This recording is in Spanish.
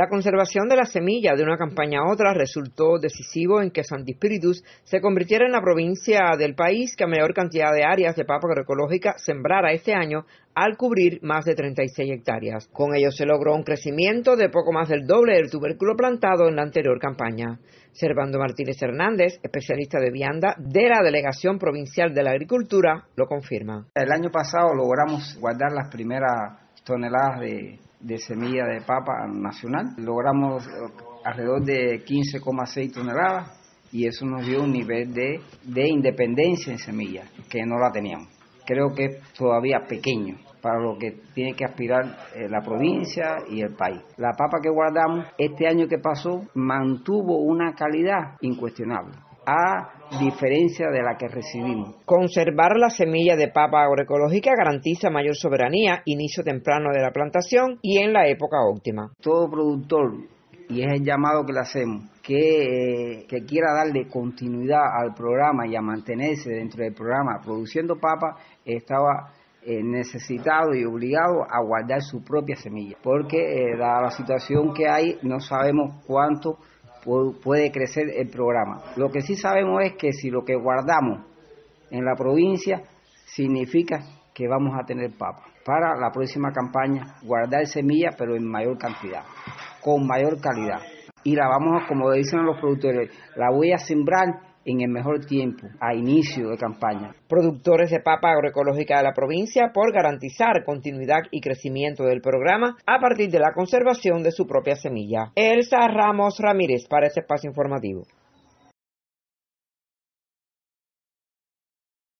La conservación de la semilla de una campaña a otra resultó decisivo en que Santi Spiritus se convirtiera en la provincia del país que a mayor cantidad de áreas de papa agroecológica sembrara este año al cubrir más de 36 hectáreas. Con ello se logró un crecimiento de poco más del doble del tubérculo plantado en la anterior campaña. Servando Martínez Hernández, especialista de vianda de la Delegación Provincial de la Agricultura, lo confirma. El año pasado logramos guardar las primeras toneladas de semilla de papa nacional. Logramos alrededor de 15,6 toneladas y eso nos dio un nivel de, de independencia en semilla que no la teníamos. Creo que es todavía pequeño para lo que tiene que aspirar eh, la provincia y el país. La papa que guardamos este año que pasó mantuvo una calidad incuestionable a diferencia de la que recibimos. Conservar la semilla de papa agroecológica garantiza mayor soberanía, inicio temprano de la plantación y en la época óptima. Todo productor, y es el llamado que le hacemos, que, que quiera darle continuidad al programa y a mantenerse dentro del programa produciendo papa, estaba eh, necesitado y obligado a guardar su propia semilla, porque eh, dada la situación que hay, no sabemos cuánto puede crecer el programa. Lo que sí sabemos es que si lo que guardamos en la provincia significa que vamos a tener papa. Para la próxima campaña, guardar semillas, pero en mayor cantidad, con mayor calidad. Y la vamos a, como dicen los productores, la voy a sembrar en el mejor tiempo, a inicio de campaña. Productores de papa agroecológica de la provincia por garantizar continuidad y crecimiento del programa a partir de la conservación de su propia semilla. Elsa Ramos Ramírez para este espacio informativo.